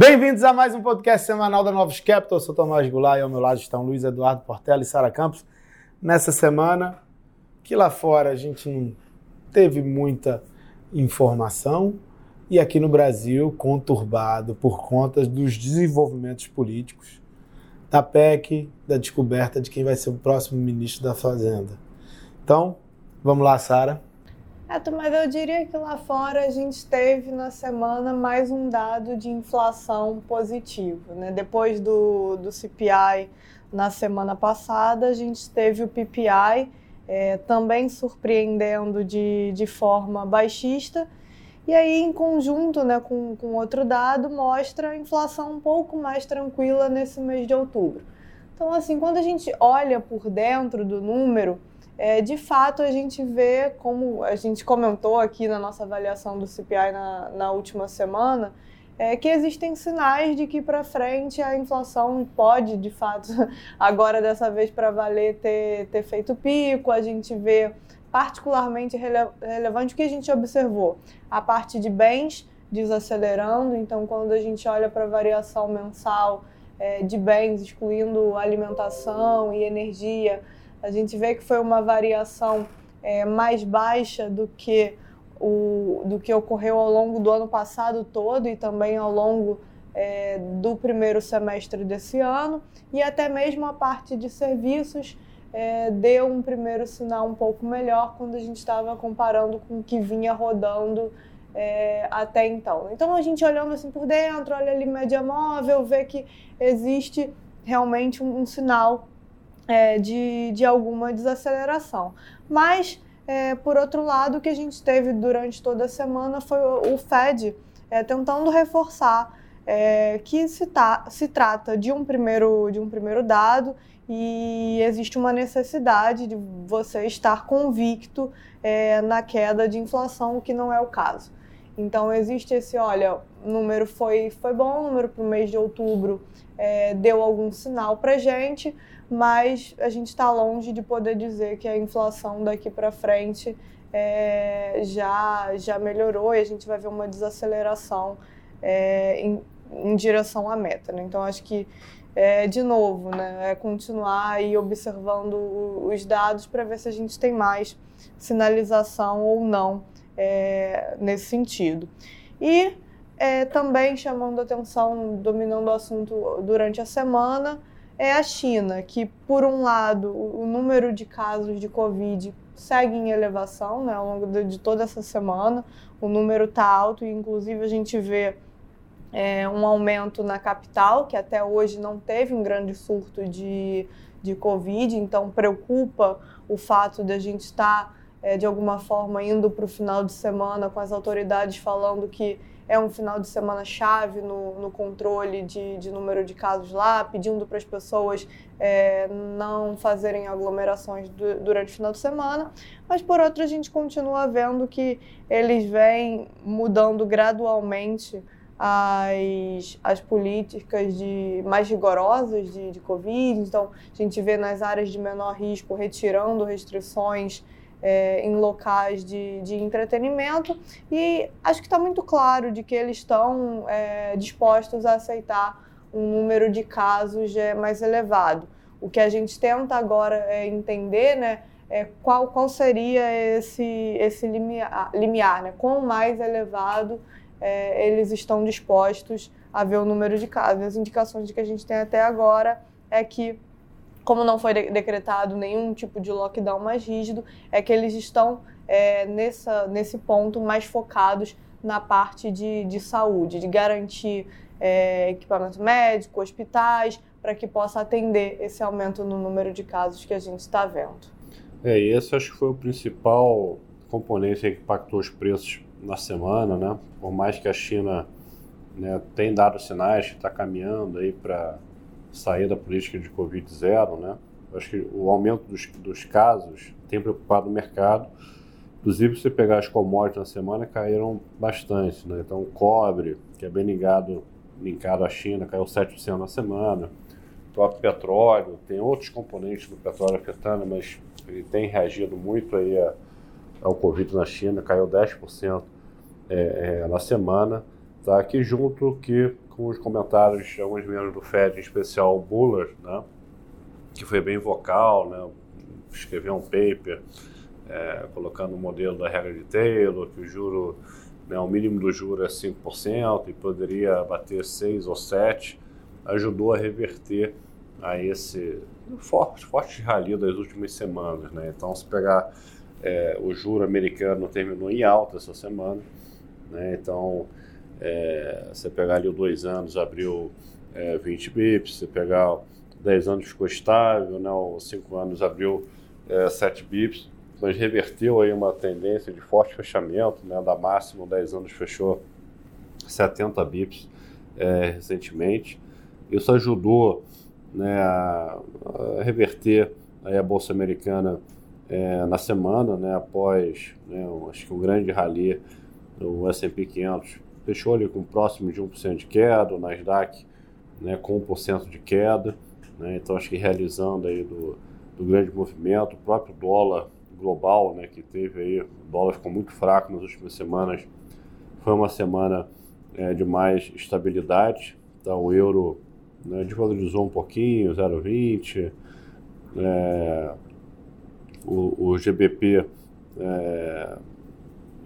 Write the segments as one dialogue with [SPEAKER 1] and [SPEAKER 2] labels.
[SPEAKER 1] Bem-vindos a mais um podcast semanal da Novos Capital. Eu sou Tomás Goulart e ao meu lado estão Luiz Eduardo Portela e Sara Campos. Nessa semana, que lá fora a gente não teve muita informação e aqui no Brasil conturbado por conta dos desenvolvimentos políticos, da PEC, da descoberta de quem vai ser o próximo ministro da Fazenda. Então, vamos lá, Sara.
[SPEAKER 2] É, mas eu diria que lá fora a gente teve na semana mais um dado de inflação positivo. Né? Depois do, do CPI na semana passada, a gente teve o PPI é, também surpreendendo de, de forma baixista. E aí, em conjunto né, com, com outro dado, mostra a inflação um pouco mais tranquila nesse mês de outubro. Então, assim, quando a gente olha por dentro do número, é, de fato a gente vê, como a gente comentou aqui na nossa avaliação do CPI na, na última semana, é, que existem sinais de que para frente a inflação pode, de fato, agora dessa vez para valer, ter, ter feito pico. A gente vê particularmente rele relevante o que a gente observou: a parte de bens desacelerando. Então, quando a gente olha para a variação mensal é, de bens, excluindo alimentação e energia a gente vê que foi uma variação é, mais baixa do que, o, do que ocorreu ao longo do ano passado todo e também ao longo é, do primeiro semestre desse ano, e até mesmo a parte de serviços é, deu um primeiro sinal um pouco melhor quando a gente estava comparando com o que vinha rodando é, até então. Então a gente olhando assim por dentro, olha ali média móvel, vê que existe realmente um, um sinal é, de, de alguma desaceleração. Mas, é, por outro lado, o que a gente teve durante toda a semana foi o, Fed é, tentando reforçar é, que se, tá, se trata de um, primeiro, de um primeiro dado e existe uma necessidade de você estar convicto é, na queda de inflação, o que não é o caso. Então existe esse, olha, o número foi, foi bom, o número para o mês de outubro é, deu algum sinal para gente, mas a gente está longe de poder dizer que a inflação daqui para frente é, já, já melhorou e a gente vai ver uma desaceleração é, em, em, direção à meta. Né? Então, acho que, é, de novo, né, é continuar aí observando os dados para ver se a gente tem mais sinalização ou não é, nesse sentido. E é, também chamando atenção, dominando o assunto durante a semana, é a China, que, por um lado, o número de casos de Covid segue em elevação né, ao longo de toda essa semana, o número está alto e, inclusive, a gente vê é, um aumento na capital, que até hoje não teve um grande surto de, de Covid, então preocupa o fato de a gente estar, é, de alguma forma, indo para o final de semana com as autoridades falando que é um final de semana chave no, no controle de, de número de casos lá, pedindo para as pessoas é, não fazerem aglomerações do, durante o final de semana, mas por outro a gente continua vendo que eles vêm mudando gradualmente as, as políticas de, mais rigorosas de, de Covid. Então, a gente vê nas áreas de menor risco retirando restrições é, em locais de, de entretenimento e acho que está muito claro de que eles estão é, dispostos a aceitar um número de casos é, mais elevado. O que a gente tenta agora é entender, né, é qual, qual seria esse, esse limiar, limiar né? quão mais elevado é, eles estão dispostos a ver o número de casos. As indicações que a gente tem até agora é que como não foi decretado nenhum tipo de lockdown mais rígido, é que eles estão é, nessa, nesse ponto mais focados na parte de, de saúde, de garantir é, equipamento médico, hospitais, para que possa atender esse aumento no número de casos que a gente está vendo.
[SPEAKER 3] É, e esse acho que foi o principal componente que impactou os preços na semana, né? Por mais que a China né, tenha dado sinais que está caminhando aí para sair da política de Covid zero, né? acho que o aumento dos, dos casos tem preocupado o mercado. Inclusive, se você pegar as commodities na semana, caíram bastante. Né? Então, o cobre, que é bem ligado, linkado à China, caiu 7% na semana. O próprio petróleo, tem outros componentes do petróleo afetando, mas ele tem reagido muito aí a, ao Covid na China, caiu 10% é, é, na semana. Tá? Aqui junto que com os comentários de alguns membros do Fed, em especial o Bullard, né, que foi bem vocal, né, escreveu um paper é, colocando o modelo da regra de Taylor, que o juro, né, o mínimo do juro é 5% e poderia bater 6 ou 7, ajudou a reverter a esse forte, forte rally das últimas semanas. Né? Então, se pegar é, o juro americano terminou em alta essa semana, né? então é, você pegar ali o dois anos abriu é, 20 bips, você pegar 10 anos ficou estável, né? os 5 anos abriu é, 7 bips, mas reverteu aí uma tendência de forte fechamento, né? da máxima 10 anos fechou 70 bips é, recentemente. Isso ajudou né, a, a reverter aí a Bolsa Americana é, na semana, né, após né, acho que um grande rally, o S&P 500 fechou ali com próximo de 1% de queda, o Nasdaq né, com 1% de queda, né, então acho que realizando aí do, do grande movimento, o próprio dólar global, né, que teve aí, o dólar ficou muito fraco nas últimas semanas, foi uma semana é, de mais estabilidade, então o euro né, desvalorizou um pouquinho, 0,20. É, o, o GBP, é,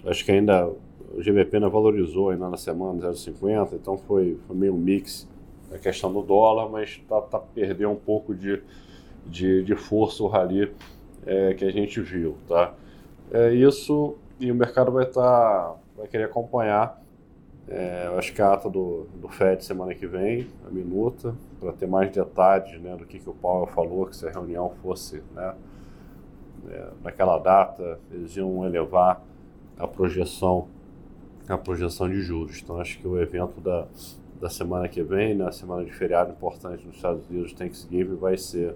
[SPEAKER 3] acho que ainda o GBP ainda valorizou ainda na semana 0,50, então foi, foi meio um mix a questão do dólar, mas tá, tá perdendo um pouco de, de, de força o rally é, que a gente viu, tá? É isso e o mercado vai estar tá, vai querer acompanhar é, a ata do, do FED semana que vem, a minuta, para ter mais detalhes né, do que, que o Powell falou, que se a reunião fosse né, é, naquela data, eles iam elevar a projeção, a projeção de juros. Então acho que o evento da, da semana que vem, na semana de feriado importante nos Estados Unidos, Thanksgiving, vai ser,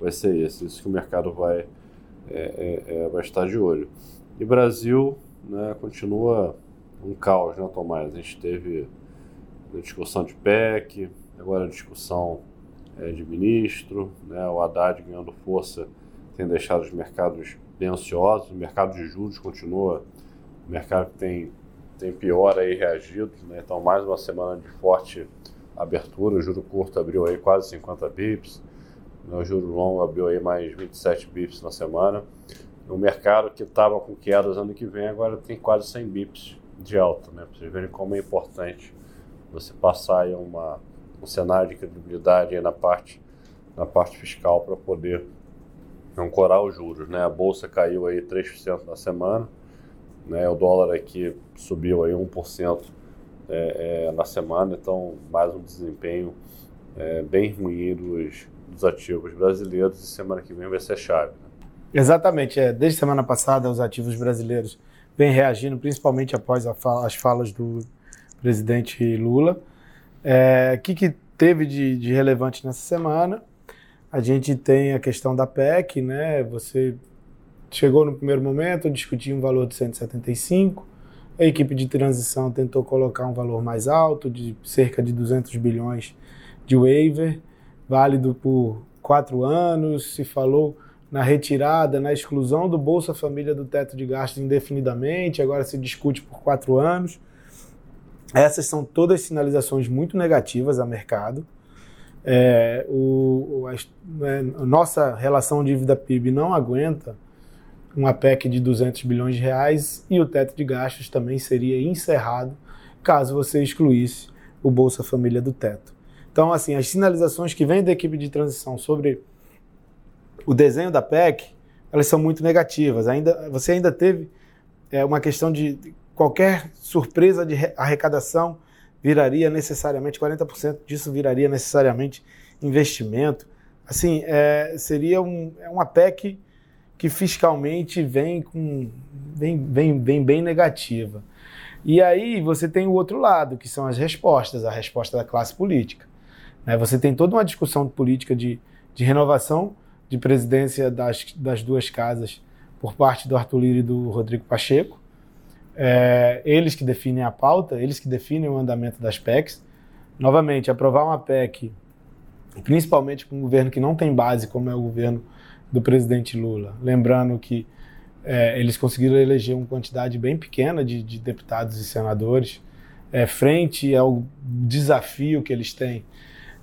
[SPEAKER 3] vai ser esse. Isso que o mercado vai, é, é, é vai estar de olho. E Brasil né, continua um caos, né, Tomás? A gente teve a discussão de PEC, agora a discussão é, de ministro, né, o Haddad ganhando força tem deixado os mercados bem ansiosos, o mercado de juros continua, o mercado tem, tem pior aí reagido, né, então mais uma semana de forte abertura, o juro curto abriu aí quase 50 bips, né, o juro longo abriu aí mais 27 bips na semana, o mercado que estava com quedas ano que vem agora tem quase 100 bips de alta, né? Para vocês verem como é importante você passar aí uma, um cenário de credibilidade na parte, na parte fiscal para poder ancorar os juros, né? A bolsa caiu aí 3% na semana, né? O dólar aqui subiu aí 1% é, é, na semana, então mais um desempenho é, bem ruim dos, dos ativos brasileiros e semana que vem vai ser chave. Né?
[SPEAKER 1] Exatamente, é. Desde semana passada os ativos brasileiros vem reagindo, principalmente após as falas do presidente Lula. O é, que, que teve de, de, relevante nessa semana? A gente tem a questão da PEC, né? Você chegou no primeiro momento, discutiu um valor de 175, a equipe de transição tentou colocar um valor mais alto, de cerca de 200 bilhões de waiver, válido por quatro anos, se falou na retirada, na exclusão do Bolsa Família do teto de gastos indefinidamente, agora se discute por quatro anos. Essas são todas sinalizações muito negativas a mercado. É, o, a, né, a nossa relação dívida-PIB não aguenta uma PEC de 200 bilhões de reais e o teto de gastos também seria encerrado caso você excluísse o Bolsa Família do teto. Então, assim, as sinalizações que vêm da equipe de transição sobre o desenho da PEC, elas são muito negativas. Ainda, você ainda teve é, uma questão de qualquer surpresa de arrecadação viraria necessariamente, 40% disso viraria necessariamente investimento. Assim, é, seria um, é uma PEC que fiscalmente vem, com, vem, vem, vem bem negativa. E aí você tem o outro lado, que são as respostas, a resposta da classe política. Né? Você tem toda uma discussão política de, de renovação de presidência das, das duas casas por parte do Arthur Lira e do Rodrigo Pacheco. É, eles que definem a pauta, eles que definem o andamento das PECs. Novamente, aprovar uma PEC, principalmente com um governo que não tem base, como é o governo do presidente Lula. Lembrando que é, eles conseguiram eleger uma quantidade bem pequena de, de deputados e senadores. é, frente ao desafio que eles têm,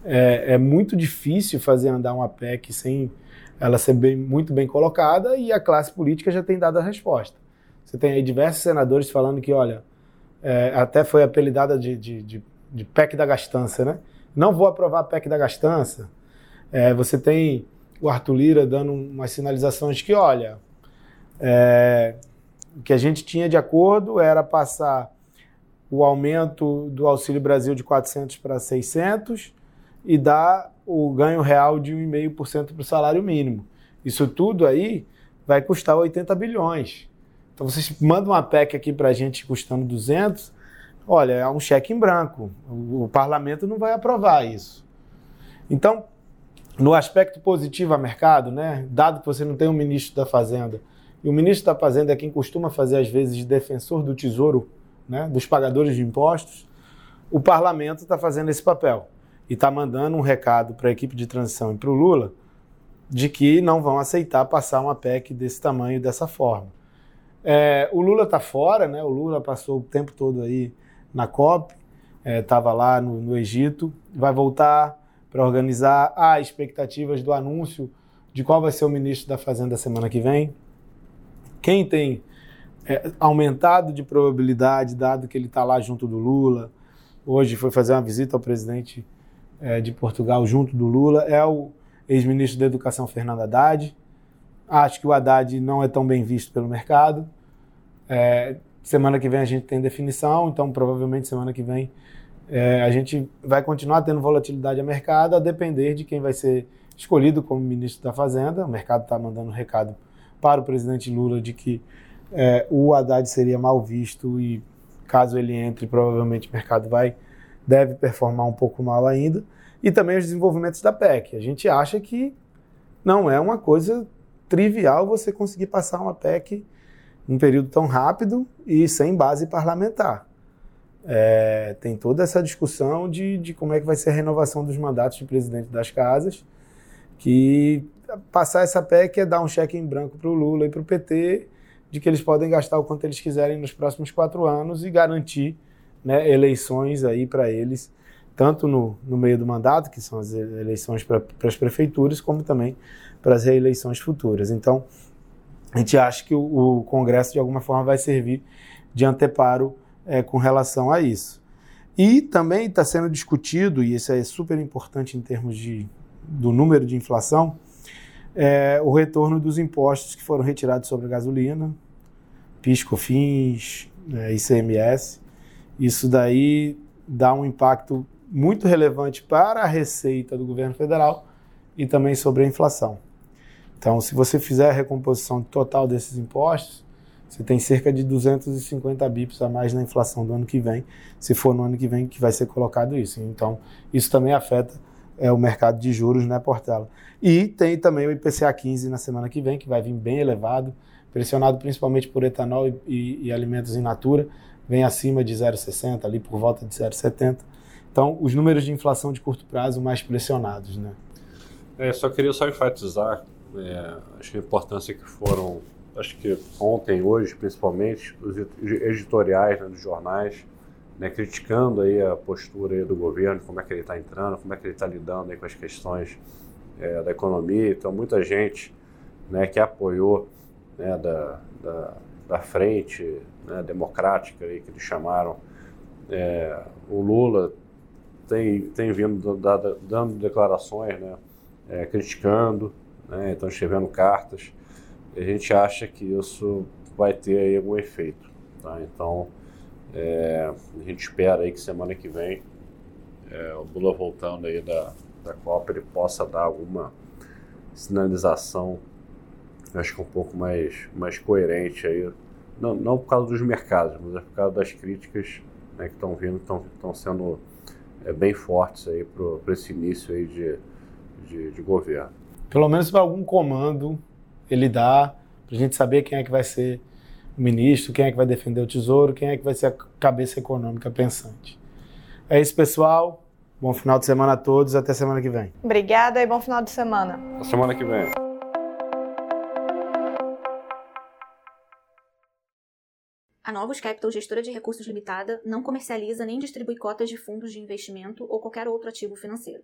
[SPEAKER 1] é, é, muito difícil fazer andar uma PEC sem ela ser bem, muito bem colocada e a classe política já tem dado a resposta. Você tem aí diversos senadores falando que, olha, é, até foi apelidada de, de, de, de, PEC da gastança, né? Não vou aprovar a PEC da gastança. É, você tem o Arthur Lira dando umas sinalizações que, olha, é, o que a gente tinha de acordo era passar o aumento do Auxílio Brasil de 400 para 600 e dar o ganho real de 1,5% para o salário mínimo. Isso tudo aí vai custar 80 bilhões. Então vocês mandam uma PEC aqui para a gente custando 200, olha, é um cheque em branco. O, o parlamento não vai aprovar isso. Então, no aspecto positivo a mercado, né, dado que você não tem um ministro da Fazenda, e o ministro da Fazenda é quem costuma fazer, às vezes, de defensor do tesouro, né, dos pagadores de impostos, o parlamento está fazendo esse papel e está mandando um recado para a equipe de transição e para o Lula de que não vão aceitar passar uma PEC desse tamanho dessa forma. É, o Lula está fora, né? O Lula passou o tempo todo aí na COP, estava é, lá no, no, Egito, vai voltar para organizar. Há expectativas do anúncio de qual vai ser o ministro da Fazenda semana que vem. Quem tem é, aumentado de probabilidade, dado que ele está lá junto do Lula, hoje foi fazer uma visita ao presidente é, de Portugal junto do Lula, é o ex-ministro da Educação Fernando Haddad. Acho que o Haddad não é tão bem visto pelo mercado. É, semana que vem a gente tem definição, então provavelmente semana que vem é, a gente vai continuar tendo volatilidade a mercado, a depender de quem vai ser escolhido como ministro da Fazenda. O mercado está mandando um recado para o presidente Lula de que é, o Haddad seria mal visto e caso ele entre, provavelmente o mercado vai deve performar um pouco mal ainda. E também os desenvolvimentos da PEC. A gente acha que não é uma coisa trivial você conseguir passar uma PEC num período tão rápido e sem base parlamentar. É, tem toda essa discussão de, de como é que vai ser a renovação dos mandatos de presidente das casas, que passar essa PEC é dar um cheque em branco para o Lula e para o PT de que eles podem gastar o quanto eles quiserem nos próximos quatro anos e garantir né, eleições aí para eles, tanto no, no meio do mandato, que são as eleições para as prefeituras, como também para as reeleições futuras. Então, a gente acha que o, o Congresso, de alguma forma, vai servir de anteparo é, com relação a isso. E também está sendo discutido, e isso é super importante em termos de, do número de inflação, é, o retorno dos impostos que foram retirados sobre a gasolina, PIS, COFINS, é, ICMS, isso daí dá um impacto muito relevante para a receita do governo federal e também sobre a inflação. Então, se você fizer a recomposição total desses impostos, você tem cerca de 250 bips a mais na inflação do ano que vem, se for no ano que vem que vai ser colocado isso. Então, isso também afeta é, o mercado de juros, né, Portela? E tem também o IPCA 15 na semana que vem, que vai vir bem elevado, pressionado principalmente por etanol e, e, e alimentos in natura, vem acima de 0,60, ali por volta de 0,70. Então, os números de inflação de curto prazo mais pressionados, né?
[SPEAKER 3] É, só queria só enfatizar, é, a importância que foram, acho que ontem, hoje, principalmente, os editoriais né, dos jornais, né, criticando aí a postura aí do governo, como é que ele está entrando, como é que ele está lidando aí com as questões é, da economia. Então, muita gente né, que apoiou né, da, da, da frente né, democrática aí, que eles chamaram. É, o Lula tem, tem vindo dando, dando declarações, né, é, criticando, né, então escrevendo cartas. A gente acha que isso vai ter aí algum efeito. Tá? Então, é, a gente espera aí que semana que vem é, o Lula voltando aí da, da Copa ele possa dar alguma sinalização acho que um pouco mais, mais coerente aí não, não por causa dos mercados, mas é por causa das críticas né, que estão vindo, estão sendo é, bem fortes aí para esse início aí de, de, de governo.
[SPEAKER 1] Pelo menos para algum comando ele dá, para a gente saber quem é que vai ser o ministro, quem é que vai defender o tesouro, quem é que vai ser a cabeça econômica pensante. É isso, pessoal. Bom final de semana a todos. Até semana que vem.
[SPEAKER 2] Obrigada e bom final de semana.
[SPEAKER 3] Até semana que vem.
[SPEAKER 4] A Novos Capital Gestora de Recursos Limitada não comercializa nem distribui cotas de fundos de investimento ou qualquer outro ativo financeiro.